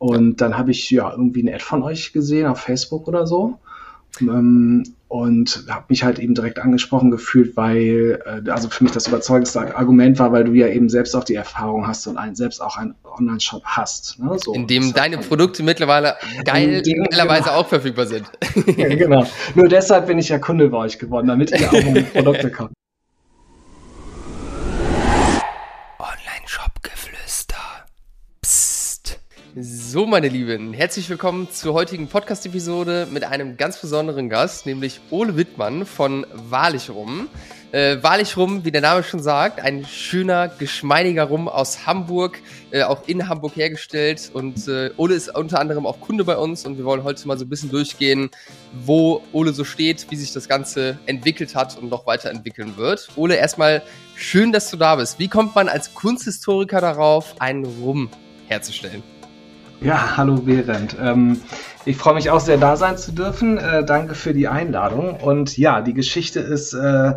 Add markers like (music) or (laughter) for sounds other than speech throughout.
Und dann habe ich ja irgendwie eine Ad von euch gesehen auf Facebook oder so. Ähm, und habe mich halt eben direkt angesprochen gefühlt, weil, äh, also für mich das überzeugendste Argument war, weil du ja eben selbst auch die Erfahrung hast und ein, selbst auch einen Online-Shop hast. Ne? So, in dem deine halt Produkte mittlerweile geil, geilerweise genau. auch verfügbar sind. (laughs) ja, genau. Nur deshalb bin ich ja Kunde bei euch geworden, damit ihr auch meine (laughs) Produkte kauft. So, meine Lieben, herzlich willkommen zur heutigen Podcast-Episode mit einem ganz besonderen Gast, nämlich Ole Wittmann von Wahrlich Rum. Äh, Wahrlich Rum, wie der Name schon sagt, ein schöner, geschmeidiger Rum aus Hamburg, äh, auch in Hamburg hergestellt. Und äh, Ole ist unter anderem auch Kunde bei uns und wir wollen heute mal so ein bisschen durchgehen, wo Ole so steht, wie sich das Ganze entwickelt hat und noch weiterentwickeln wird. Ole, erstmal schön, dass du da bist. Wie kommt man als Kunsthistoriker darauf, einen Rum herzustellen? Ja, hallo Behrendt. Ähm, ich freue mich auch sehr, da sein zu dürfen. Äh, danke für die Einladung. Und ja, die Geschichte ist, äh,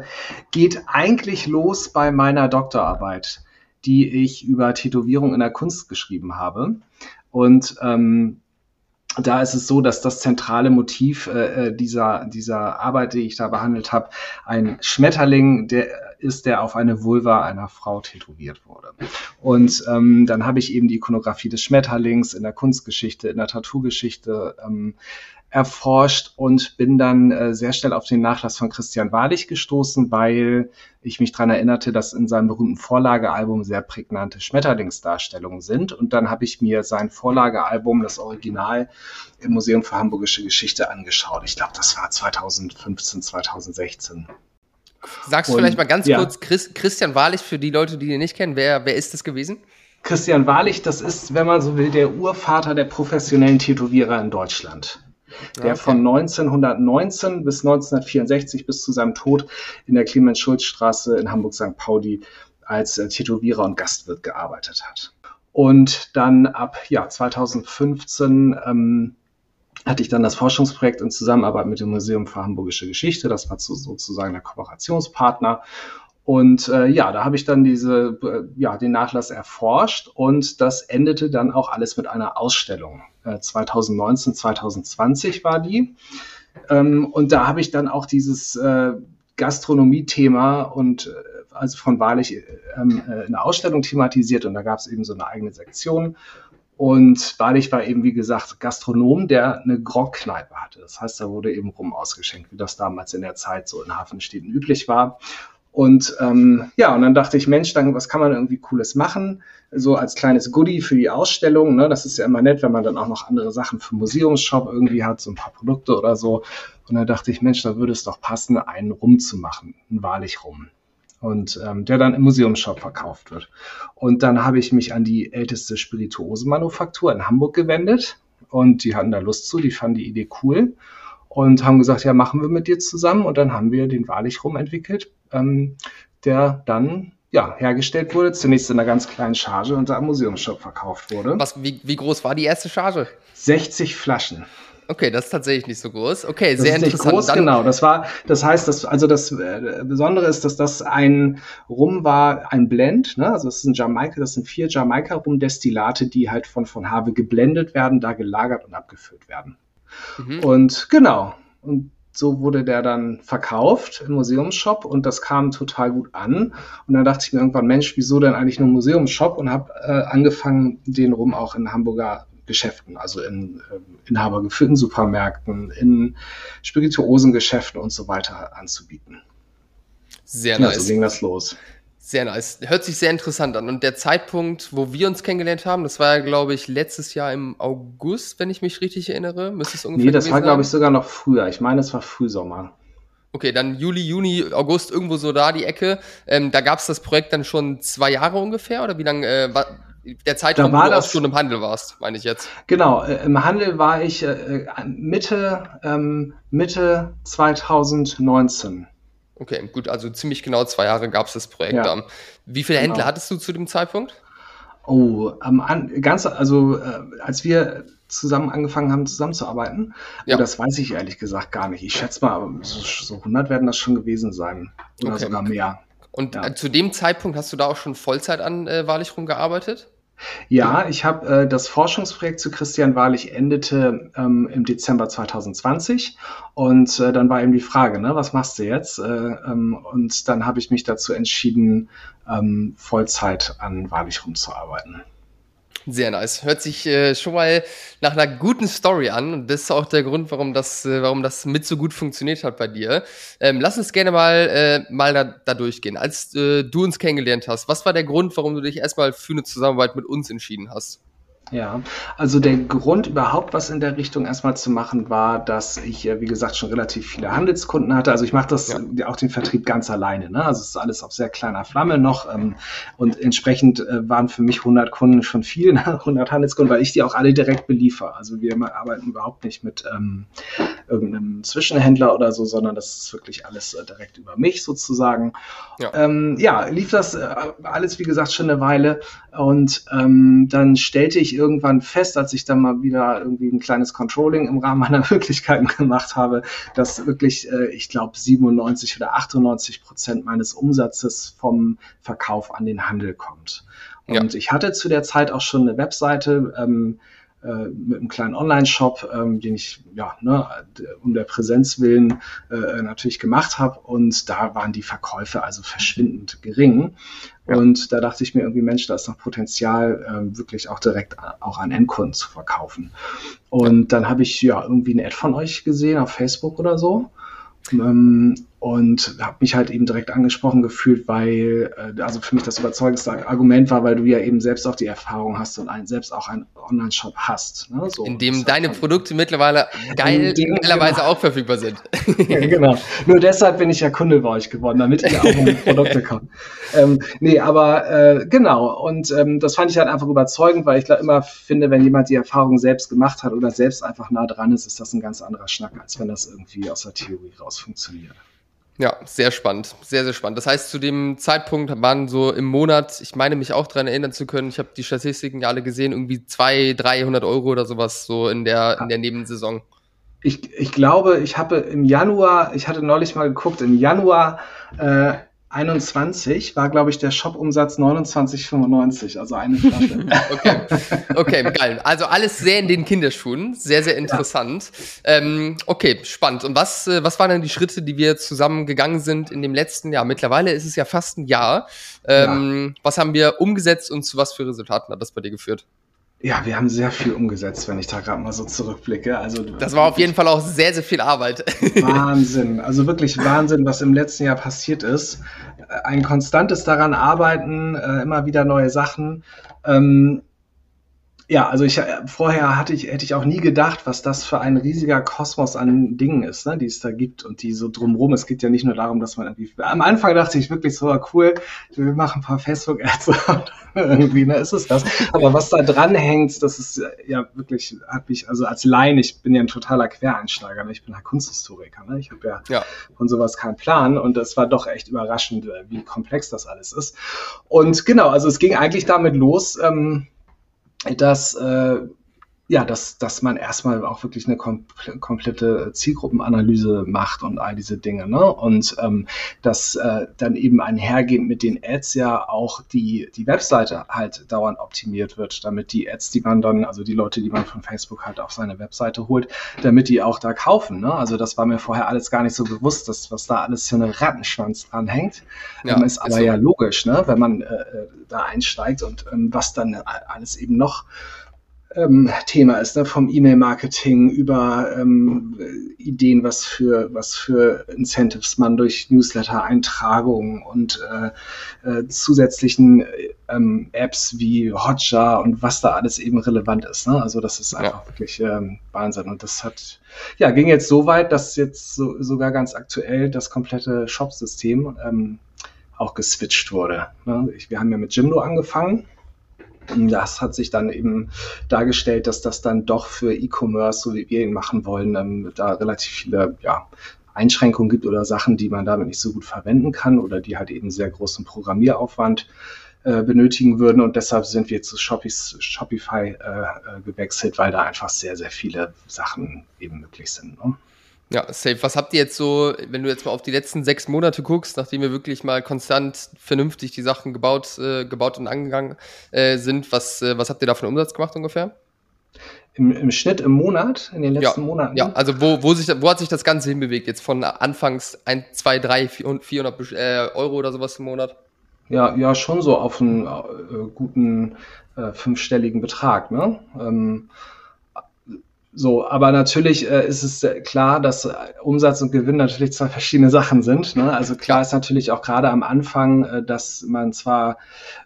geht eigentlich los bei meiner Doktorarbeit, die ich über Tätowierung in der Kunst geschrieben habe. Und ähm, da ist es so, dass das zentrale Motiv äh, äh dieser, dieser Arbeit, die ich da behandelt habe, ein Schmetterling, der ist, der auf eine Vulva einer Frau tätowiert wurde. Und ähm, dann habe ich eben die Ikonografie des Schmetterlings in der Kunstgeschichte, in der Tattoo-Geschichte ähm, erforscht und bin dann äh, sehr schnell auf den Nachlass von Christian Wahrlich gestoßen, weil ich mich daran erinnerte, dass in seinem berühmten Vorlagealbum sehr prägnante Schmetterlingsdarstellungen sind. Und dann habe ich mir sein Vorlagealbum, das Original, im Museum für Hamburgische Geschichte angeschaut. Ich glaube, das war 2015, 2016. Sagst du vielleicht mal ganz ja. kurz, Chris, Christian Wahrlich, für die Leute, die ihn nicht kennen, wer, wer ist das gewesen? Christian Wahrlich, das ist, wenn man so will, der Urvater der professionellen Tätowierer in Deutschland. Der okay. von 1919 bis 1964 bis zu seinem Tod in der Clemens-Schulz-Straße in Hamburg-St. Pauli als äh, Tätowierer und Gastwirt gearbeitet hat. Und dann ab ja, 2015 ähm, hatte ich dann das Forschungsprojekt in Zusammenarbeit mit dem Museum für Hamburgische Geschichte. Das war sozusagen der Kooperationspartner. Und äh, ja, da habe ich dann diese, äh, ja, den Nachlass erforscht und das endete dann auch alles mit einer Ausstellung. Äh, 2019, 2020 war die. Ähm, und da habe ich dann auch dieses äh, Gastronomie-Thema und äh, also von wahrlich ähm, äh, eine Ausstellung thematisiert und da gab es eben so eine eigene Sektion. Und Badig war eben, wie gesagt, Gastronom, der eine Grog-Kneipe hatte. Das heißt, da wurde eben Rum ausgeschenkt, wie das damals in der Zeit so in Hafenstädten üblich war. Und ähm, ja, und dann dachte ich, Mensch, dann, was kann man irgendwie Cooles machen? So als kleines Goodie für die Ausstellung. Ne? Das ist ja immer nett, wenn man dann auch noch andere Sachen für Museumsshop irgendwie hat, so ein paar Produkte oder so. Und dann dachte ich, Mensch, da würde es doch passen, einen Rum zu machen, einen wahrlich Rum und ähm, der dann im Museumsshop verkauft wird. Und dann habe ich mich an die älteste Spirituosenmanufaktur in Hamburg gewendet und die hatten da Lust zu, die fanden die Idee cool und haben gesagt, ja, machen wir mit dir zusammen und dann haben wir den Wahrlich rum entwickelt, ähm, der dann ja, hergestellt wurde, zunächst in einer ganz kleinen Charge und da am Museumsshop verkauft wurde. Was, wie, wie groß war die erste Charge? 60 Flaschen. Okay, das ist tatsächlich nicht so groß. Okay, sehr das ist interessant. Groß, genau, das war, das heißt, dass, also das äh, Besondere ist, dass das ein Rum war, ein Blend, ne? Also das ist ein Jamaika, das sind vier Jamaika-Rum-Destillate, die halt von, von Habe geblendet werden, da gelagert und abgefüllt werden. Mhm. Und genau. Und so wurde der dann verkauft im Museumsshop und das kam total gut an. Und dann dachte ich mir irgendwann, Mensch, wieso denn eigentlich nur Museumsshop? Und habe äh, angefangen, den rum auch in Hamburger Geschäften, also in äh, inhabergeführten Supermärkten, in Spirituosengeschäften und so weiter anzubieten. Sehr nice. Ja, so ging das los. Sehr nice. Hört sich sehr interessant an. Und der Zeitpunkt, wo wir uns kennengelernt haben, das war ja, glaube ich, letztes Jahr im August, wenn ich mich richtig erinnere. Müsste es ungefähr Nee, das war, glaube ich, sogar noch früher. Ich meine, es war Frühsommer. Okay, dann Juli, Juni, August, irgendwo so da die Ecke. Ähm, da gab es das Projekt dann schon zwei Jahre ungefähr? Oder wie lange äh, war, der Zeitraum, da war wo du das, auch schon im Handel warst, meine ich jetzt. Genau, äh, im Handel war ich äh, Mitte, ähm, Mitte 2019. Okay, gut, also ziemlich genau zwei Jahre gab es das Projekt ja. dann. Wie viele genau. Händler hattest du zu dem Zeitpunkt? Oh, am ganz, also äh, als wir zusammen angefangen haben zusammenzuarbeiten, ja. das weiß ich ehrlich gesagt gar nicht. Ich schätze mal, so, so 100 werden das schon gewesen sein oder okay. sogar mehr. Und ja. Äh, zu dem Zeitpunkt hast du da auch schon Vollzeit an äh, Wahrlich rumgearbeitet? Ja, ich habe äh, das Forschungsprojekt zu Christian Wahrlich endete ähm, im Dezember 2020 und äh, dann war eben die Frage, ne, was machst du jetzt? Äh, ähm, und dann habe ich mich dazu entschieden, ähm, Vollzeit an Wahrlich rumzuarbeiten. Sehr nice. Hört sich äh, schon mal nach einer guten Story an. Und das ist auch der Grund, warum das, äh, warum das mit so gut funktioniert hat bei dir. Ähm, lass uns gerne mal, äh, mal da, da durchgehen. Als äh, du uns kennengelernt hast, was war der Grund, warum du dich erstmal für eine Zusammenarbeit mit uns entschieden hast? Ja, also der Grund überhaupt was in der Richtung erstmal zu machen war, dass ich, wie gesagt, schon relativ viele Handelskunden hatte. Also ich mache das ja. auch den Vertrieb ganz alleine. Ne? Also es ist alles auf sehr kleiner Flamme noch ähm, und entsprechend äh, waren für mich 100 Kunden schon viel, ne? (laughs) 100 Handelskunden, weil ich die auch alle direkt beliefer. Also wir arbeiten überhaupt nicht mit ähm, irgendeinem Zwischenhändler oder so, sondern das ist wirklich alles äh, direkt über mich sozusagen. Ja, ähm, ja lief das äh, alles, wie gesagt, schon eine Weile und ähm, dann stellte ich irgendwann fest, als ich dann mal wieder irgendwie ein kleines Controlling im Rahmen meiner (laughs) Möglichkeiten gemacht habe, dass wirklich, äh, ich glaube, 97 oder 98 Prozent meines Umsatzes vom Verkauf an den Handel kommt. Und ja. ich hatte zu der Zeit auch schon eine Webseite, ähm, äh, mit einem kleinen Online-Shop, ähm, den ich ja ne, um der Präsenz willen äh, natürlich gemacht habe. Und da waren die Verkäufe also verschwindend gering. Ja. Und da dachte ich mir irgendwie, Mensch, da ist noch Potenzial, äh, wirklich auch direkt auch an Endkunden zu verkaufen. Und dann habe ich ja irgendwie eine Ad von euch gesehen auf Facebook oder so. Ähm, und habe mich halt eben direkt angesprochen gefühlt, weil äh, also für mich das überzeugendste Argument war, weil du ja eben selbst auch die Erfahrung hast und ein, selbst auch einen Online-Shop hast. Ne? So, in dem deine halt Produkte mittlerweile geil, geilerweise genau. auch verfügbar sind. (laughs) ja, genau. Nur deshalb bin ich ja Kunde bei euch geworden, damit ihr auch um Produkte (laughs) kommt. Ähm, nee, aber äh, genau. Und ähm, das fand ich halt einfach überzeugend, weil ich da immer finde, wenn jemand die Erfahrung selbst gemacht hat oder selbst einfach nah dran ist, ist das ein ganz anderer Schnack, als wenn das irgendwie aus der Theorie raus funktioniert. Ja, sehr spannend, sehr, sehr spannend. Das heißt, zu dem Zeitpunkt waren so im Monat, ich meine mich auch daran erinnern zu können, ich habe die Statistiken ja alle gesehen, irgendwie 200, 300 Euro oder sowas so in der, in der Nebensaison. Ich, ich glaube, ich habe im Januar, ich hatte neulich mal geguckt, im Januar äh, 21 war, glaube ich, der Shop-Umsatz 29,95, also eine Flasche. (laughs) okay. okay, geil. Also alles sehr in den Kinderschuhen, sehr, sehr interessant. Ja. Ähm, okay, spannend. Und was, äh, was waren denn die Schritte, die wir zusammen gegangen sind in dem letzten Jahr? Mittlerweile ist es ja fast ein Jahr. Ähm, ja. Was haben wir umgesetzt und zu was für Resultaten hat das bei dir geführt? Ja, wir haben sehr viel umgesetzt, wenn ich da gerade mal so zurückblicke. Also das war auf jeden Fall auch sehr, sehr viel Arbeit. (laughs) Wahnsinn, also wirklich Wahnsinn, was im letzten Jahr passiert ist. Ein konstantes daran arbeiten, äh, immer wieder neue Sachen. Ähm, ja, also ich äh, vorher hatte ich, hätte ich auch nie gedacht, was das für ein riesiger Kosmos an Dingen ist, ne, die es da gibt und die so drumrum. Es geht ja nicht nur darum, dass man irgendwie. Am Anfang dachte ich wirklich so, cool, wir machen ein paar Facebook-Ads (laughs) irgendwie, ne, ist es das. Aber was da dran hängt, das ist ja wirklich, habe ich, also als Laien, ich bin ja ein totaler Quereinsteiger, ne? ich bin ja Kunsthistoriker, ne? Ich habe ja, ja von sowas keinen Plan und es war doch echt überraschend, äh, wie komplex das alles ist. Und genau, also es ging eigentlich damit los, ähm, dass äh, ja, dass, dass man erstmal auch wirklich eine komplette Zielgruppenanalyse macht und all diese Dinge. Ne? Und ähm, dass äh, dann eben einhergehend mit den Ads ja auch die, die Webseite halt dauernd optimiert wird, damit die Ads, die man dann, also die Leute, die man von Facebook halt auf seine Webseite holt, damit die auch da kaufen. Ne? Also das war mir vorher alles gar nicht so bewusst, dass was da alles für eine Rattenschwanz dranhängt. Ja, ähm, ist aber so. ja logisch, ne? wenn man äh, äh, da einsteigt und ähm, was dann alles eben noch ähm, Thema ist, ne? vom E-Mail-Marketing über ähm, Ideen, was für, was für Incentives man durch Newsletter-Eintragungen und äh, äh, zusätzlichen ähm, Apps wie Hotjar und was da alles eben relevant ist. Ne? Also das ist einfach ja. wirklich ähm, Wahnsinn. Und das hat, ja, ging jetzt so weit, dass jetzt so, sogar ganz aktuell das komplette Shop-System ähm, auch geswitcht wurde. Ne? Ich, wir haben ja mit Jimdo angefangen das hat sich dann eben dargestellt, dass das dann doch für E-Commerce, so wie wir ihn machen wollen, ähm, da relativ viele ja, Einschränkungen gibt oder Sachen, die man damit nicht so gut verwenden kann oder die halt eben sehr großen Programmieraufwand äh, benötigen würden. Und deshalb sind wir zu Shopify äh, äh, gewechselt, weil da einfach sehr, sehr viele Sachen eben möglich sind. Ne? Ja, safe. Was habt ihr jetzt so, wenn du jetzt mal auf die letzten sechs Monate guckst, nachdem wir wirklich mal konstant vernünftig die Sachen gebaut, äh, gebaut und angegangen äh, sind, was, äh, was habt ihr da für einen Umsatz gemacht ungefähr? Im, Im Schnitt im Monat, in den letzten ja, Monaten? Ja, also wo, wo, sich, wo hat sich das Ganze hinbewegt? Jetzt von anfangs 1, 2, 3, 400 äh, Euro oder sowas im Monat? Ja, ja, schon so auf einen äh, guten äh, fünfstelligen Betrag. Ne? Ähm, so, aber natürlich äh, ist es klar, dass äh, Umsatz und Gewinn natürlich zwei verschiedene Sachen sind. Ne? Also klar ist natürlich auch gerade am Anfang, äh, dass man zwar,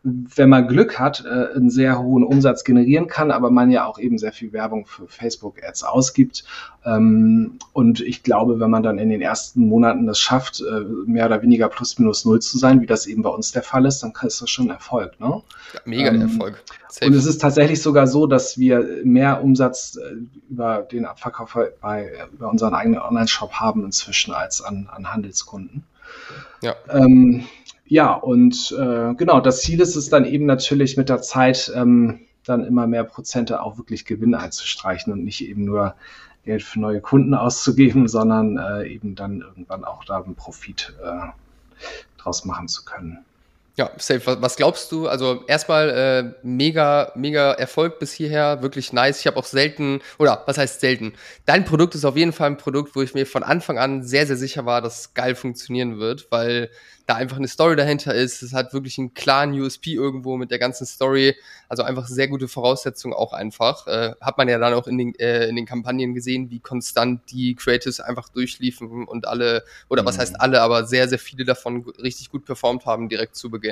wenn man Glück hat, äh, einen sehr hohen Umsatz generieren kann, aber man ja auch eben sehr viel Werbung für Facebook-Ads ausgibt. Ähm, und ich glaube, wenn man dann in den ersten Monaten das schafft, äh, mehr oder weniger plus minus null zu sein, wie das eben bei uns der Fall ist, dann ist das schon ein Erfolg. Ne? Ja, mega ähm, Erfolg. Safe. Und es ist tatsächlich sogar so, dass wir mehr Umsatz äh, über den Abverkauf bei, über unseren eigenen Online-Shop haben inzwischen als an, an Handelskunden. Ja. Ähm, ja, und äh, genau, das Ziel ist es dann eben natürlich mit der Zeit ähm, dann immer mehr Prozente auch wirklich Gewinn einzustreichen und nicht eben nur Geld für neue Kunden auszugeben, sondern äh, eben dann irgendwann auch da einen Profit äh, draus machen zu können. Ja, safe. Was glaubst du? Also erstmal äh, mega, mega Erfolg bis hierher, wirklich nice. Ich habe auch selten, oder was heißt selten? Dein Produkt ist auf jeden Fall ein Produkt, wo ich mir von Anfang an sehr, sehr sicher war, dass es geil funktionieren wird, weil da einfach eine Story dahinter ist. Es hat wirklich einen klaren USP irgendwo mit der ganzen Story. Also einfach sehr gute Voraussetzungen auch einfach. Äh, hat man ja dann auch in den, äh, in den Kampagnen gesehen, wie konstant die Creatives einfach durchliefen und alle, oder mhm. was heißt alle, aber sehr, sehr viele davon richtig gut performt haben direkt zu Beginn.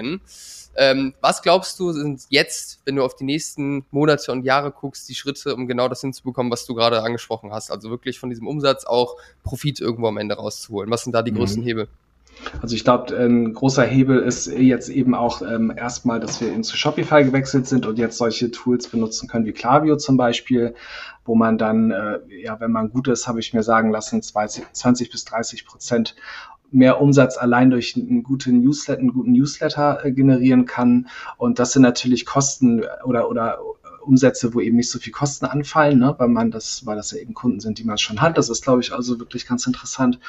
Ähm, was glaubst du, sind jetzt, wenn du auf die nächsten Monate und Jahre guckst, die Schritte, um genau das hinzubekommen, was du gerade angesprochen hast? Also wirklich von diesem Umsatz auch Profit irgendwo am Ende rauszuholen. Was sind da die mhm. größten Hebel? Also ich glaube, ein großer Hebel ist jetzt eben auch ähm, erstmal, dass wir zu Shopify gewechselt sind und jetzt solche Tools benutzen können wie Klaviyo zum Beispiel, wo man dann, äh, ja, wenn man gut ist, habe ich mir sagen lassen, 20, 20 bis 30 Prozent mehr Umsatz allein durch einen guten Newsletter, einen guten Newsletter äh, generieren kann. Und das sind natürlich Kosten oder, oder Umsätze, wo eben nicht so viel Kosten anfallen, ne, weil man das, weil das ja eben Kunden sind, die man schon hat. Das ist, glaube ich, also wirklich ganz interessant.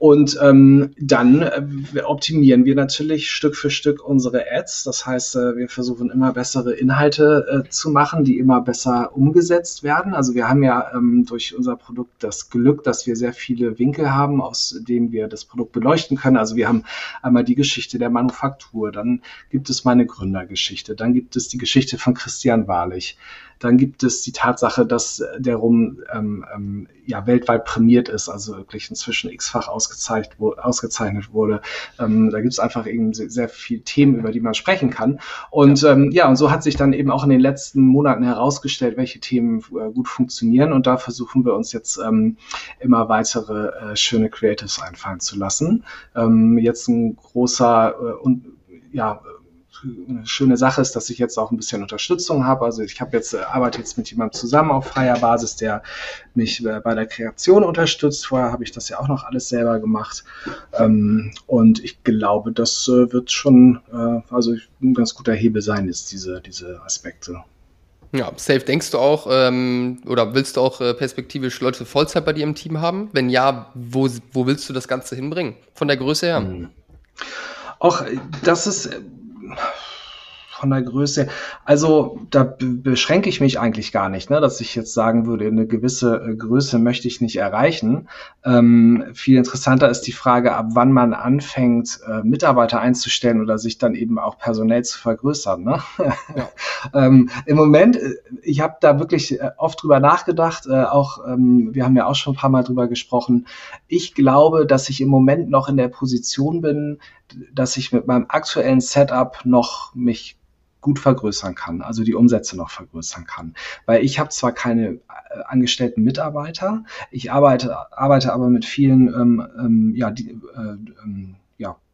Und ähm, dann äh, optimieren wir natürlich Stück für Stück unsere Ads. Das heißt, äh, wir versuchen immer bessere Inhalte äh, zu machen, die immer besser umgesetzt werden. Also wir haben ja ähm, durch unser Produkt das Glück, dass wir sehr viele Winkel haben, aus denen wir das Produkt beleuchten können. Also wir haben einmal die Geschichte der Manufaktur, dann gibt es meine Gründergeschichte, dann gibt es die Geschichte von Christian Wahrlich. Dann gibt es die Tatsache, dass der Rum ähm, ähm, ja weltweit prämiert ist, also wirklich inzwischen x-fach ausgezeichnet, wo, ausgezeichnet wurde. Ähm, da gibt es einfach eben sehr, sehr viele Themen, über die man sprechen kann. Und ja. Ähm, ja, und so hat sich dann eben auch in den letzten Monaten herausgestellt, welche Themen äh, gut funktionieren. Und da versuchen wir uns jetzt ähm, immer weitere äh, schöne Creatives einfallen zu lassen. Ähm, jetzt ein großer äh, und ja, eine schöne Sache ist, dass ich jetzt auch ein bisschen Unterstützung habe. Also ich habe jetzt äh, arbeite jetzt mit jemandem zusammen auf freier Basis, der mich äh, bei der Kreation unterstützt. Vorher habe ich das ja auch noch alles selber gemacht. Ähm, und ich glaube, das äh, wird schon also ein ganz guter Hebel sein, ist diese, diese Aspekte. Ja, safe. Denkst du auch, ähm, oder willst du auch äh, perspektivisch Leute Vollzeit bei dir im Team haben? Wenn ja, wo, wo willst du das Ganze hinbringen? Von der Größe her? Hm. Auch das ist von der Größe. Also da beschränke ich mich eigentlich gar nicht, ne, dass ich jetzt sagen würde, eine gewisse äh, Größe möchte ich nicht erreichen. Ähm, viel interessanter ist die Frage, ab wann man anfängt, äh, Mitarbeiter einzustellen oder sich dann eben auch personell zu vergrößern. Ne? Ja. (laughs) ähm, Im Moment, äh, ich habe da wirklich äh, oft drüber nachgedacht, äh, auch ähm, wir haben ja auch schon ein paar Mal drüber gesprochen. Ich glaube, dass ich im Moment noch in der Position bin, dass ich mit meinem aktuellen Setup noch mich gut vergrößern kann, also die Umsätze noch vergrößern kann. Weil ich habe zwar keine äh, angestellten Mitarbeiter, ich arbeite, arbeite aber mit vielen ähm, ähm, ja, die, äh, ähm,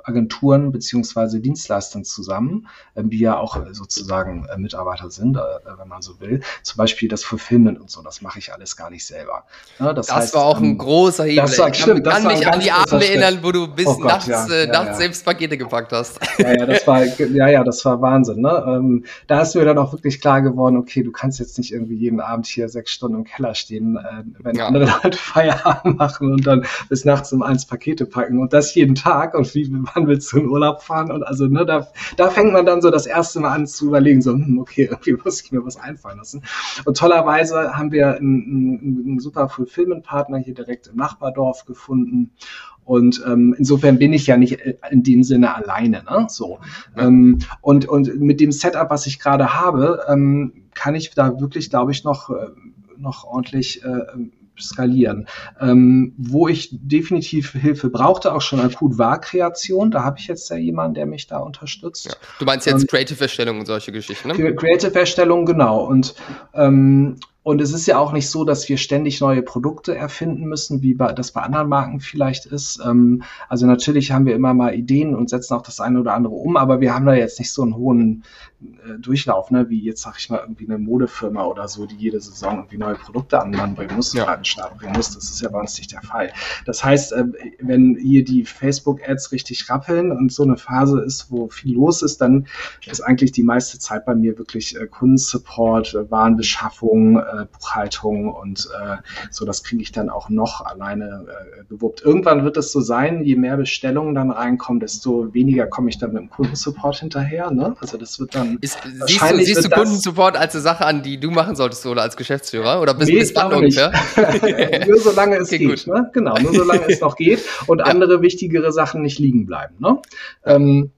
Agenturen beziehungsweise Dienstleistern zusammen, äh, die ja auch sozusagen äh, Mitarbeiter sind, äh, wenn man so will. Zum Beispiel das Fulfillment und so, das mache ich alles gar nicht selber. Ja, das, das heißt, war auch ein ähm, großer Hebel. Das war, ich kann, stimmt, kann mich an die Abende erinnern, wo du bis oh Gott, nachts, ja, äh, nachts ja, selbst Pakete gepackt hast. Ja, ja, das war, (laughs) ja, ja, das war Wahnsinn. Ne? Ähm, da ist mir dann auch wirklich klar geworden, okay, du kannst jetzt nicht irgendwie jeden Abend hier sechs Stunden im Keller stehen, äh, wenn andere (laughs) Leute Feierabend machen und dann bis nachts um eins Pakete packen und das jeden Tag und wie, wann willst du in Urlaub fahren und also, ne, da, da fängt man dann so das erste Mal an zu überlegen, so, hm, okay, (laughs) irgendwie muss ich mir was einfallen lassen. Und tollerweise haben wir einen, einen, einen super Fulfillment-Partner hier direkt im Nachbardorf gefunden und ähm, insofern bin ich ja nicht äh, in dem Sinne alleine. Ne? So. Ähm, und, und mit dem Setup, was ich gerade habe, ähm, kann ich da wirklich, glaube ich, noch, äh, noch ordentlich äh, skalieren. Ähm, wo ich definitiv Hilfe brauchte, auch schon akut war Kreation. Da habe ich jetzt ja jemanden, der mich da unterstützt. Ja. Du meinst jetzt ähm, Creative-Erstellung und solche Geschichten, ne? Creative-Erstellung, genau. Und ähm, und es ist ja auch nicht so, dass wir ständig neue Produkte erfinden müssen, wie bei, das bei anderen Marken vielleicht ist. Ähm, also natürlich haben wir immer mal Ideen und setzen auch das eine oder andere um, aber wir haben da jetzt nicht so einen hohen äh, Durchlauf, ne? wie jetzt sag ich mal irgendwie eine Modefirma oder so, die jede Saison irgendwie neue Produkte an den Mann bringen muss, ja. an den Start bringen muss. Das ist ja bei uns nicht der Fall. Das heißt, äh, wenn hier die Facebook-Ads richtig rappeln und so eine Phase ist, wo viel los ist, dann ist eigentlich die meiste Zeit bei mir wirklich äh, Kundensupport, äh, Warenbeschaffung, äh, Buchhaltung und äh, so, das kriege ich dann auch noch alleine äh, gewuppt. Irgendwann wird es so sein, je mehr Bestellungen dann reinkommen, desto weniger komme ich dann mit dem Kundensupport hinterher. Ne? Also das wird dann. Ist, siehst du, siehst du Kundensupport als eine Sache an, die du machen solltest oder als Geschäftsführer? Oder bis, nee, wann ungefähr? (laughs) (laughs) nur solange es okay, geht. Ne? Genau, nur solange es noch geht und (laughs) ja. andere wichtigere Sachen nicht liegen bleiben. Ne? Ähm,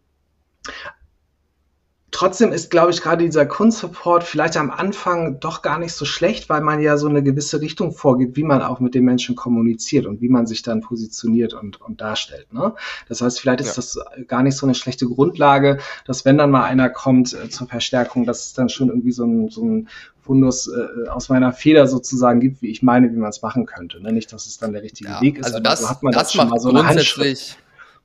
Trotzdem ist, glaube ich, gerade dieser Kundensupport vielleicht am Anfang doch gar nicht so schlecht, weil man ja so eine gewisse Richtung vorgibt, wie man auch mit den Menschen kommuniziert und wie man sich dann positioniert und, und darstellt. Ne? Das heißt, vielleicht ist ja. das gar nicht so eine schlechte Grundlage, dass wenn dann mal einer kommt äh, zur Verstärkung, dass es dann schon irgendwie so ein, so ein Fundus äh, aus meiner Feder sozusagen gibt, wie ich meine, wie man es machen könnte. Ne? Nicht, dass es dann der richtige ja, Weg ist, also das, hat man das, das schon mal so grundsätzlich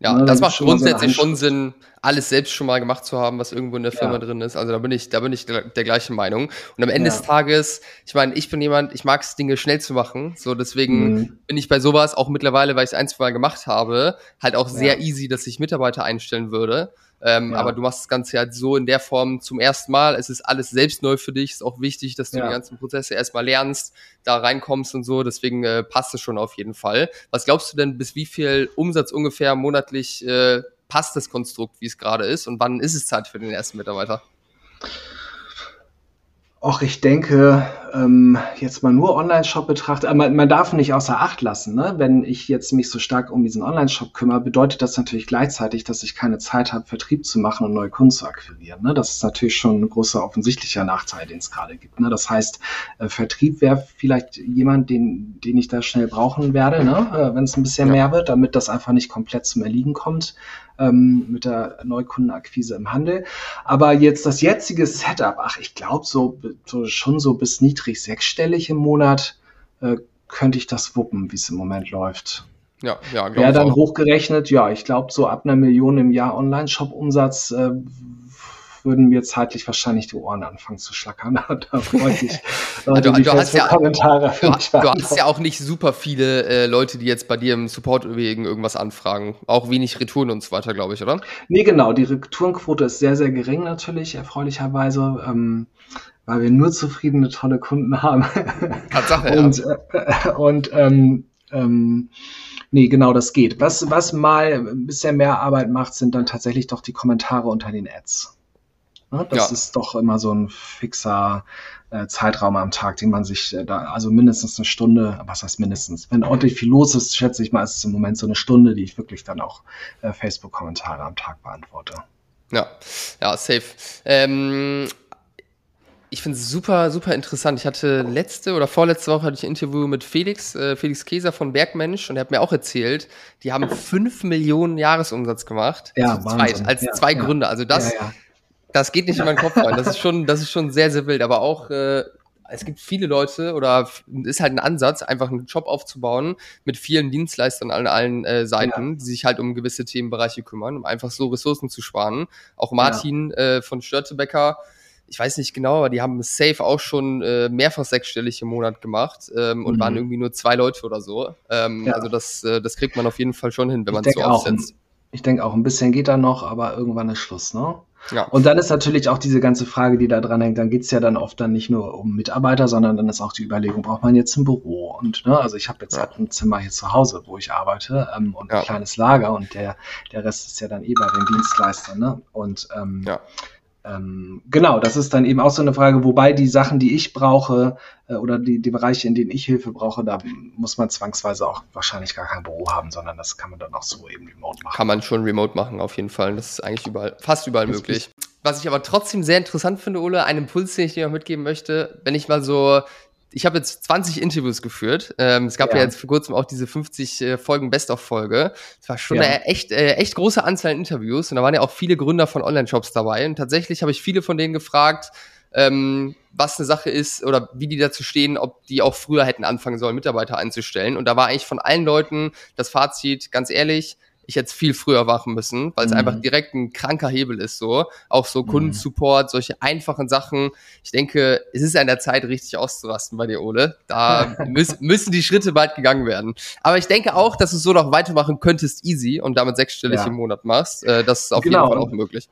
ja, ne, das macht grundsätzlich schon Sinn, alles selbst schon mal gemacht zu haben, was irgendwo in der Firma ja. drin ist. Also da bin ich, da bin ich der, der gleichen Meinung. Und am Ende ja. des Tages, ich meine, ich bin jemand, ich mag es, Dinge schnell zu machen. So, deswegen mhm. bin ich bei sowas auch mittlerweile, weil ich es ein, zwei Mal gemacht habe, halt auch sehr easy, dass ich Mitarbeiter einstellen würde. Ähm, ja. Aber du machst das Ganze halt so in der Form zum ersten Mal. Es ist alles selbst neu für dich. Ist auch wichtig, dass du ja. die ganzen Prozesse erstmal lernst, da reinkommst und so. Deswegen äh, passt es schon auf jeden Fall. Was glaubst du denn, bis wie viel Umsatz ungefähr monatlich äh, passt das Konstrukt, wie es gerade ist? Und wann ist es Zeit für den ersten Mitarbeiter? Och, ich denke, ähm, jetzt mal nur Online-Shop betrachtet, äh, man, man darf nicht außer Acht lassen, ne? wenn ich jetzt mich so stark um diesen Online-Shop kümmere, bedeutet das natürlich gleichzeitig, dass ich keine Zeit habe, Vertrieb zu machen und neue Kunden zu akquirieren. Ne? Das ist natürlich schon ein großer offensichtlicher Nachteil, den es gerade gibt. Ne? Das heißt, äh, Vertrieb wäre vielleicht jemand, den, den ich da schnell brauchen werde, ne? äh, wenn es ein bisschen ja. mehr wird, damit das einfach nicht komplett zum Erliegen kommt ähm, mit der Neukundenakquise im Handel. Aber jetzt das jetzige Setup, ach, ich glaube so, so, schon so bis niedrig sechsstellig im Monat äh, könnte ich das wuppen, wie es im Moment läuft. Ja, ja, Wäre dann auch. hochgerechnet, ja, ich glaube, so ab einer Million im Jahr Online-Shop-Umsatz äh, würden mir zeitlich wahrscheinlich die Ohren anfangen zu schlackern. (laughs) da freue ich mich. (laughs) Leute, du, du, hast ja, Kommentare du, du hast ja auch nicht super viele äh, Leute, die jetzt bei dir im Support wegen irgendwas anfragen. Auch wenig Retouren und so weiter, glaube ich, oder? Nee, genau. Die Retourenquote ist sehr, sehr gering natürlich, erfreulicherweise. Ähm, weil wir nur zufriedene, tolle Kunden haben. Tatsache, und, ja. Äh, und ähm, ähm, nee, genau, das geht. Was, was mal ein bisschen mehr Arbeit macht, sind dann tatsächlich doch die Kommentare unter den Ads. Ne? Das ja. ist doch immer so ein fixer äh, Zeitraum am Tag, den man sich äh, da, also mindestens eine Stunde, was heißt mindestens? Wenn ordentlich viel los ist, schätze ich mal, ist es im Moment so eine Stunde, die ich wirklich dann auch äh, Facebook-Kommentare am Tag beantworte. Ja, ja, safe. Ähm, finde es super, super interessant. Ich hatte letzte oder vorletzte Woche hatte ich ein Interview mit Felix, äh, Felix Käser von Bergmensch und er hat mir auch erzählt, die haben 5 Millionen Jahresumsatz gemacht. Ja, zu zweit, als ja, zwei ja. Gründer. Also das, ja, das geht nicht in meinen Kopf rein. Das ist schon, das ist schon sehr, sehr wild. Aber auch äh, es gibt viele Leute oder ist halt ein Ansatz, einfach einen Job aufzubauen mit vielen Dienstleistern an allen äh, Seiten, ja. die sich halt um gewisse Themenbereiche kümmern, um einfach so Ressourcen zu sparen. Auch Martin ja. äh, von Störtebecker, ich weiß nicht genau, aber die haben Safe auch schon äh, mehrfach sechsstellig im Monat gemacht ähm, und mhm. waren irgendwie nur zwei Leute oder so. Ähm, ja. Also das, äh, das kriegt man auf jeden Fall schon hin, wenn man es so aufsetzt. Ich denke auch, ein bisschen geht da noch, aber irgendwann ist Schluss, ne? Ja. Und dann ist natürlich auch diese ganze Frage, die da dran hängt, dann geht's ja dann oft dann nicht nur um Mitarbeiter, sondern dann ist auch die Überlegung, braucht man jetzt ein Büro? Und ne, also ich habe jetzt ja. halt ein Zimmer hier zu Hause, wo ich arbeite ähm, und ja. ein kleines Lager und der, der Rest ist ja dann eh bei den Dienstleistern. Ne? Und ähm, ja. Ähm, genau, das ist dann eben auch so eine Frage, wobei die Sachen, die ich brauche äh, oder die, die Bereiche, in denen ich Hilfe brauche, da muss man zwangsweise auch wahrscheinlich gar kein Büro haben, sondern das kann man dann auch so eben remote machen. Kann man schon remote machen, auf jeden Fall. Das ist eigentlich überall, fast überall das möglich. Was ich aber trotzdem sehr interessant finde, Ole, einen Impuls, den ich dir noch mitgeben möchte, wenn ich mal so ich habe jetzt 20 Interviews geführt. Ähm, es gab ja. ja. jetzt vor kurzem auch diese 50 äh, Folgen Best-of-Folge. Es war schon ja. eine echt, äh, echt große Anzahl an Interviews und da waren ja auch viele Gründer von Online-Shops dabei. Und tatsächlich habe ich viele von denen gefragt, ähm, was eine Sache ist oder wie die dazu stehen, ob die auch früher hätten anfangen sollen, Mitarbeiter einzustellen. Und da war eigentlich von allen Leuten das Fazit, ganz ehrlich, ich hätte viel früher wachen müssen, weil es mhm. einfach direkt ein kranker Hebel ist, so. Auch so mhm. Kundensupport, solche einfachen Sachen. Ich denke, es ist an der Zeit, richtig auszurasten bei dir, Ole. Da (laughs) müssen, müssen die Schritte bald gegangen werden. Aber ich denke auch, dass du so noch weitermachen könntest, easy, und damit sechsstellig ja. im Monat machst. Äh, das ist auf genau. jeden Fall auch möglich.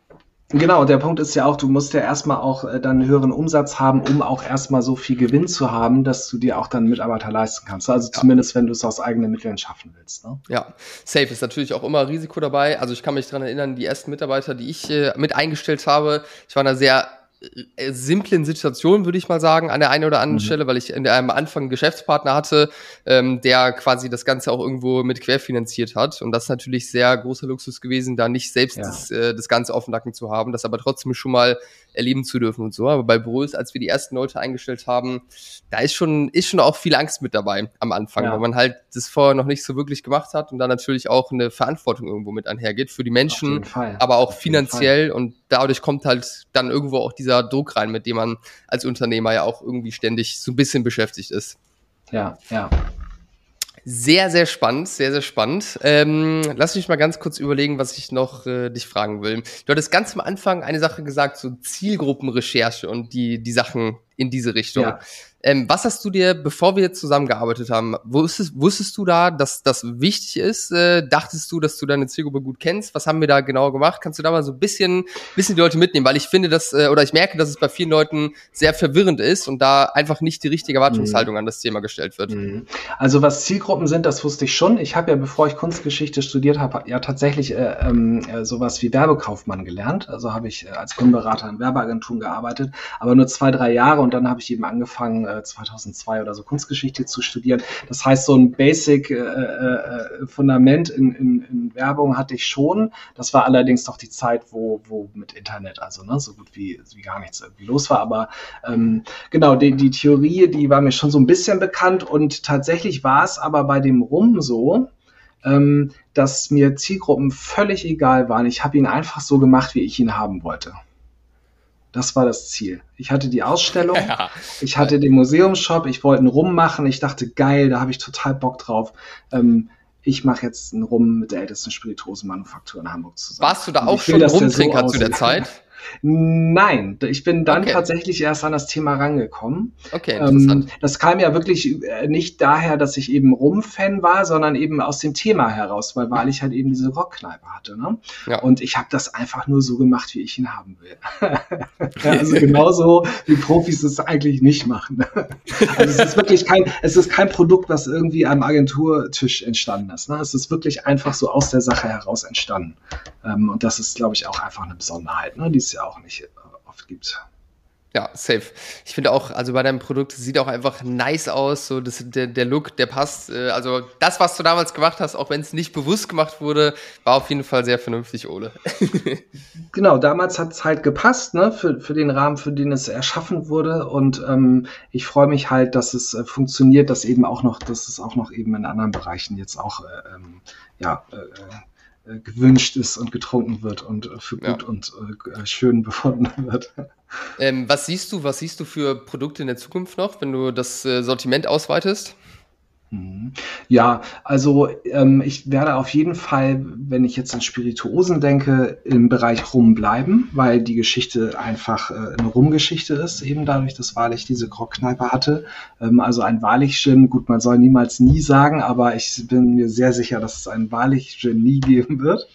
Genau, der Punkt ist ja auch, du musst ja erstmal auch äh, dann einen höheren Umsatz haben, um auch erstmal so viel Gewinn zu haben, dass du dir auch dann Mitarbeiter leisten kannst. Also ja. zumindest, wenn du es aus eigenen Mitteln schaffen willst. Ne? Ja, safe ist natürlich auch immer Risiko dabei. Also ich kann mich daran erinnern, die ersten Mitarbeiter, die ich äh, mit eingestellt habe, ich war da sehr simplen Situation, würde ich mal sagen, an der einen oder anderen mhm. Stelle, weil ich in einem Anfang einen Geschäftspartner hatte, ähm, der quasi das Ganze auch irgendwo mit querfinanziert hat. Und das ist natürlich sehr großer Luxus gewesen, da nicht selbst ja. das, äh, das Ganze auf dem Nacken zu haben, das aber trotzdem schon mal erleben zu dürfen und so. Aber bei Brös, als wir die ersten Leute eingestellt haben, da ist schon, ist schon auch viel Angst mit dabei am Anfang, ja. weil man halt das vorher noch nicht so wirklich gemacht hat und da natürlich auch eine Verantwortung irgendwo mit einhergeht für die Menschen, aber auch finanziell und dadurch kommt halt dann irgendwo auch dieser Druck rein, mit dem man als Unternehmer ja auch irgendwie ständig so ein bisschen beschäftigt ist. Ja, ja. Sehr, sehr spannend, sehr, sehr spannend. Ähm, lass mich mal ganz kurz überlegen, was ich noch äh, dich fragen will. Du hattest ganz am Anfang eine Sache gesagt, so Zielgruppenrecherche und die, die Sachen in diese Richtung. Ja. Ähm, was hast du dir, bevor wir zusammengearbeitet haben, wusstest, wusstest du da, dass das wichtig ist? Äh, dachtest du, dass du deine Zielgruppe gut kennst? Was haben wir da genau gemacht? Kannst du da mal so ein bisschen, bisschen die Leute mitnehmen? Weil ich finde, dass, äh, oder ich merke, dass es bei vielen Leuten sehr verwirrend ist und da einfach nicht die richtige Erwartungshaltung mhm. an das Thema gestellt wird. Mhm. Also was Zielgruppen sind, das wusste ich schon. Ich habe ja, bevor ich Kunstgeschichte studiert habe, ja tatsächlich äh, ähm, äh, sowas wie Werbekaufmann gelernt. Also habe ich äh, als Kundenberater in Werbeagenturen gearbeitet, aber nur zwei, drei Jahre und dann habe ich eben angefangen, 2002 äh, oder so Kunstgeschichte zu studieren. Das heißt, so ein Basic-Fundament äh, äh, in, in, in, Werbung hatte ich schon. Das war allerdings doch die Zeit, wo, wo mit Internet, also ne, so gut wie, wie gar nichts irgendwie los war. Aber ähm, genau, die, die Theorie, die war mir schon so ein bisschen bekannt und tatsächlich war es aber bei dem Rum so, ähm, dass mir Zielgruppen völlig egal waren. Ich habe ihn einfach so gemacht, wie ich ihn haben wollte. Das war das Ziel. Ich hatte die Ausstellung, (laughs) ja. ich hatte den Museumsshop, ich wollte einen Rum machen. Ich dachte, geil, da habe ich total Bock drauf. Ähm, ich mache jetzt einen Rum mit der ältesten Spirituosenmanufaktur in Hamburg zusammen. Warst du da auch schon Rumtrinker so zu der Zeit? (laughs) Nein, ich bin dann okay. tatsächlich erst an das Thema rangekommen. Okay, ähm, interessant. Ähm, das kam ja wirklich äh, nicht daher, dass ich eben Rum-Fan war, sondern eben aus dem Thema heraus, weil, weil ich halt eben diese Rockkneipe hatte. Ne? Ja. Und ich habe das einfach nur so gemacht, wie ich ihn haben will. (laughs) also genauso wie Profis es eigentlich nicht machen. (laughs) also es ist wirklich kein, es ist kein Produkt, was irgendwie am Agenturtisch entstanden ist. Ne? Es ist wirklich einfach so aus der Sache heraus entstanden. Ähm, und das ist, glaube ich, auch einfach eine Besonderheit, ne? die es ja auch nicht äh, oft gibt. Ja, safe. Ich finde auch, also bei deinem Produkt sieht auch einfach nice aus, so das, der, der Look, der passt. Äh, also das, was du damals gemacht hast, auch wenn es nicht bewusst gemacht wurde, war auf jeden Fall sehr vernünftig, Ole. (laughs) genau, damals hat es halt gepasst, ne, für, für den Rahmen, für den es erschaffen wurde. Und ähm, ich freue mich halt, dass es äh, funktioniert, dass eben auch noch, dass es auch noch eben in anderen Bereichen jetzt auch äh, ähm, ja, äh, äh, gewünscht ist und getrunken wird und äh, für gut ja. und äh, schön befunden (laughs) wird. Ähm, was siehst du, was siehst du für Produkte in der Zukunft noch, wenn du das äh, Sortiment ausweitest? Mhm. Ja, also ähm, ich werde auf jeden Fall, wenn ich jetzt an Spirituosen denke, im Bereich Rum bleiben, weil die Geschichte einfach äh, eine Rumgeschichte ist, eben dadurch, dass Wahrlich diese Grockkneipe hatte. Ähm, also ein Wahrlich-Gin, gut, man soll niemals nie sagen, aber ich bin mir sehr sicher, dass es einen Wahrlich-Gin nie geben wird.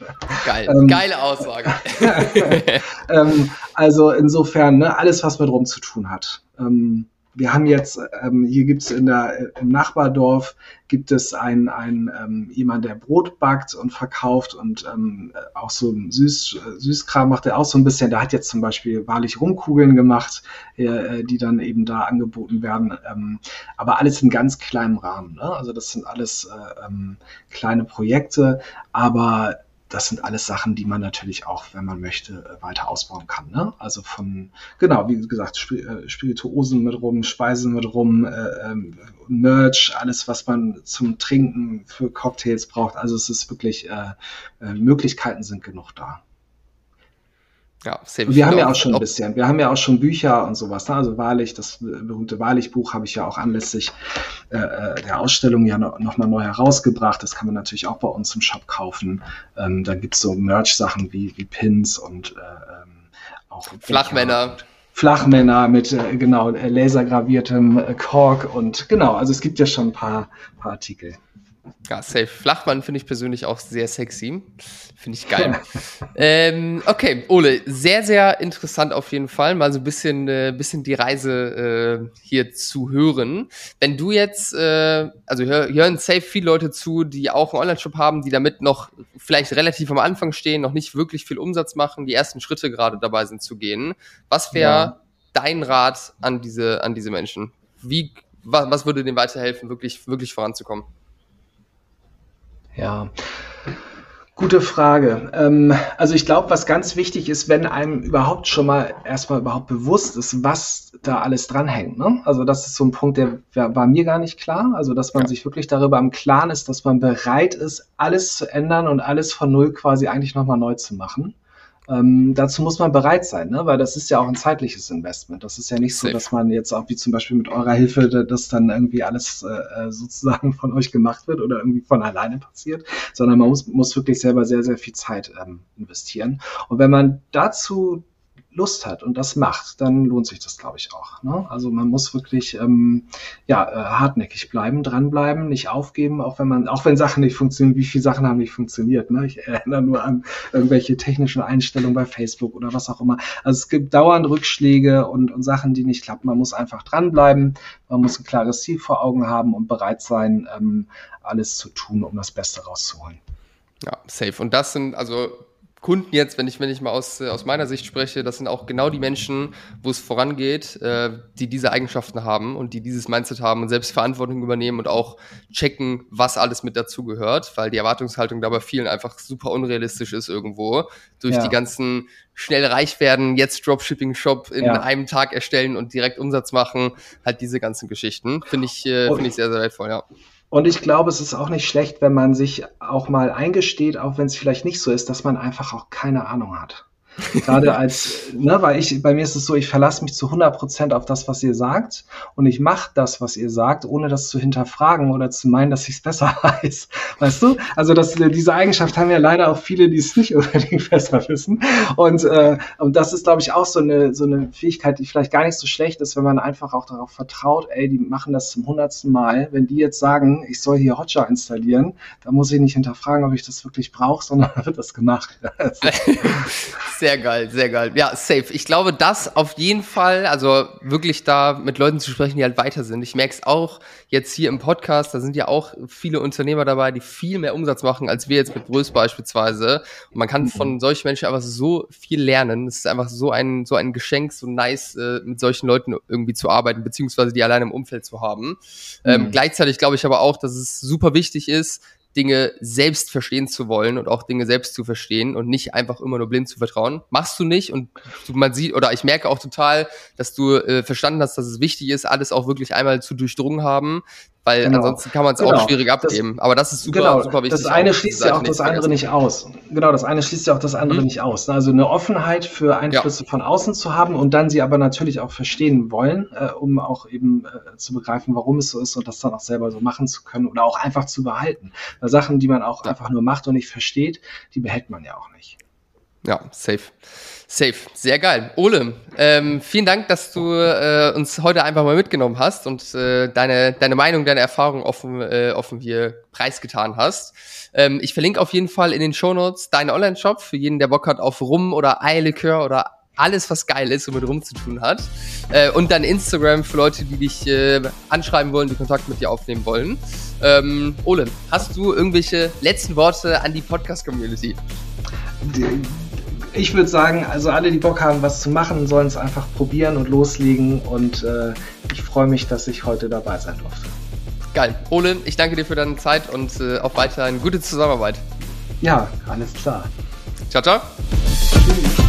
Geil, ähm, geile Aussage. (laughs) ähm, also insofern, ne, alles, was mit Rum zu tun hat. Ähm, wir haben jetzt, ähm, hier gibt es in der, im Nachbardorf gibt es einen, einen ähm, jemand, der Brot backt und verkauft und ähm, auch so Süß, Süßkram macht er auch so ein bisschen. Der hat jetzt zum Beispiel wahrlich Rumkugeln gemacht, äh, die dann eben da angeboten werden. Ähm, aber alles in ganz kleinem Rahmen. Ne? Also das sind alles äh, ähm, kleine Projekte, aber das sind alles Sachen, die man natürlich auch, wenn man möchte, weiter ausbauen kann. Ne? Also von, genau, wie gesagt, äh, Spirituosen mit rum, Speisen mit rum, äh, ähm, Merch, alles, was man zum Trinken für Cocktails braucht. Also es ist wirklich, äh, äh Möglichkeiten sind genug da. Ja, sehr wir haben ja auch schon ein bisschen, wir haben ja auch schon Bücher und sowas. Ne? Also Wahrlich, das berühmte Wahrlich-Buch habe ich ja auch anlässlich äh, äh der Ausstellung ja noch, noch, mal neu herausgebracht. Das kann man natürlich auch bei uns im Shop kaufen. Ähm, dann gibt es so Merch-Sachen wie, wie Pins und äh, ähm, auch Flachmänner. Flachmänner mit äh, genau lasergraviertem äh, Kork und genau, also es gibt ja schon ein paar, paar Artikel. Ja, safe. Flachmann finde ich persönlich auch sehr sexy. Finde ich geil. (laughs) ähm, okay, Ole, sehr, sehr interessant auf jeden Fall, mal so ein bisschen, äh, bisschen die Reise äh, hier zu hören. Wenn du jetzt, äh, also hör, hören safe viele Leute zu, die auch einen Online-Shop haben, die damit noch vielleicht relativ am Anfang stehen, noch nicht wirklich viel Umsatz machen, die ersten Schritte gerade dabei sind zu gehen. Was wäre ja. dein Rat an diese, an diese Menschen? Wie, was, was würde denen weiterhelfen, wirklich, wirklich voranzukommen? Ja. Gute Frage. Ähm, also ich glaube, was ganz wichtig ist, wenn einem überhaupt schon mal erstmal überhaupt bewusst ist, was da alles dranhängt. Ne? Also das ist so ein Punkt, der war mir gar nicht klar. Also dass man ja. sich wirklich darüber im Klaren ist, dass man bereit ist, alles zu ändern und alles von null quasi eigentlich nochmal neu zu machen. Ähm, dazu muss man bereit sein, ne? weil das ist ja auch ein zeitliches Investment. Das ist ja nicht so, dass man jetzt auch wie zum Beispiel mit eurer Hilfe, dass dann irgendwie alles äh, sozusagen von euch gemacht wird oder irgendwie von alleine passiert, sondern man muss, muss wirklich selber sehr, sehr viel Zeit ähm, investieren. Und wenn man dazu Lust hat und das macht, dann lohnt sich das, glaube ich, auch. Ne? Also man muss wirklich ähm, ja, äh, hartnäckig bleiben, dranbleiben, nicht aufgeben, auch wenn man, auch wenn Sachen nicht funktionieren, wie viele Sachen haben nicht funktioniert. Ne? Ich erinnere nur an irgendwelche technischen Einstellungen bei Facebook oder was auch immer. Also es gibt dauernd Rückschläge und, und Sachen, die nicht klappen. Man muss einfach dranbleiben, man muss ein klares Ziel vor Augen haben und bereit sein, ähm, alles zu tun, um das Beste rauszuholen. Ja, safe. Und das sind also Kunden jetzt, wenn ich, wenn ich mal aus, äh, aus meiner Sicht spreche, das sind auch genau die Menschen, wo es vorangeht, äh, die diese Eigenschaften haben und die dieses Mindset haben und selbst Verantwortung übernehmen und auch checken, was alles mit dazugehört, weil die Erwartungshaltung da bei vielen einfach super unrealistisch ist irgendwo. Durch ja. die ganzen schnell reich werden, jetzt Dropshipping-Shop in ja. einem Tag erstellen und direkt Umsatz machen, halt diese ganzen Geschichten. Finde ich, äh, finde ich sehr, sehr wertvoll, ja. Und ich glaube, es ist auch nicht schlecht, wenn man sich auch mal eingesteht, auch wenn es vielleicht nicht so ist, dass man einfach auch keine Ahnung hat. Gerade als, ne, weil ich, bei mir ist es so, ich verlasse mich zu 100 Prozent auf das, was ihr sagt und ich mache das, was ihr sagt, ohne das zu hinterfragen oder zu meinen, dass ich es besser (laughs) weiß. Weißt du? Also das, diese Eigenschaft haben ja leider auch viele, die es nicht (laughs) unbedingt besser wissen. Und, äh, und das ist, glaube ich, auch so eine, so eine Fähigkeit, die vielleicht gar nicht so schlecht ist, wenn man einfach auch darauf vertraut, ey, die machen das zum hundertsten Mal. Wenn die jetzt sagen, ich soll hier Hotjar installieren, dann muss ich nicht hinterfragen, ob ich das wirklich brauche, sondern (laughs) wird das gemacht. Sehr geil, sehr geil. Ja, safe. Ich glaube, das auf jeden Fall, also wirklich da mit Leuten zu sprechen, die halt weiter sind. Ich merke es auch jetzt hier im Podcast, da sind ja auch viele Unternehmer dabei, die viel mehr Umsatz machen, als wir jetzt mit Brös beispielsweise. Und man kann mhm. von solchen Menschen einfach so viel lernen. Es ist einfach so ein, so ein Geschenk, so nice, äh, mit solchen Leuten irgendwie zu arbeiten, beziehungsweise die alleine im Umfeld zu haben. Ähm, mhm. Ähm, gleichzeitig glaube ich aber auch, dass es super wichtig ist, Dinge selbst verstehen zu wollen und auch Dinge selbst zu verstehen und nicht einfach immer nur blind zu vertrauen. Machst du nicht und man sieht, oder ich merke auch total, dass du äh, verstanden hast, dass es wichtig ist, alles auch wirklich einmal zu durchdrungen haben, weil genau. ansonsten kann man es genau. auch schwierig abgeben. Das, Aber das ist super, genau. super wichtig. Das eine schließt ja auch das andere nicht aus. Genau, das eine schließt ja auch das andere mhm. nicht aus. Also eine Offenheit für Einflüsse ja. von außen zu haben und dann sie aber natürlich auch verstehen wollen, äh, um auch eben äh, zu begreifen, warum es so ist und das dann auch selber so machen zu können oder auch einfach zu behalten. Weil Sachen, die man auch ja. einfach nur macht und nicht versteht, die behält man ja auch nicht. Ja, safe. Safe, sehr geil. Ole, ähm, vielen Dank, dass du äh, uns heute einfach mal mitgenommen hast und äh, deine, deine Meinung, deine Erfahrung offen, äh, offen hier preisgetan hast. Ähm, ich verlinke auf jeden Fall in den Shownotes deinen Online-Shop für jeden, der Bock hat auf Rum oder Eierlikör oder alles, was geil ist und mit Rum zu tun hat. Äh, und dann Instagram für Leute, die dich äh, anschreiben wollen, die Kontakt mit dir aufnehmen wollen. Ähm, Ole, hast du irgendwelche letzten Worte an die Podcast-Community? Ich würde sagen, also alle, die Bock haben, was zu machen, sollen es einfach probieren und loslegen. Und äh, ich freue mich, dass ich heute dabei sein durfte. Geil. Ole, ich danke dir für deine Zeit und äh, auf weiterhin gute Zusammenarbeit. Ja, alles klar. Ciao, ciao. Tschüss.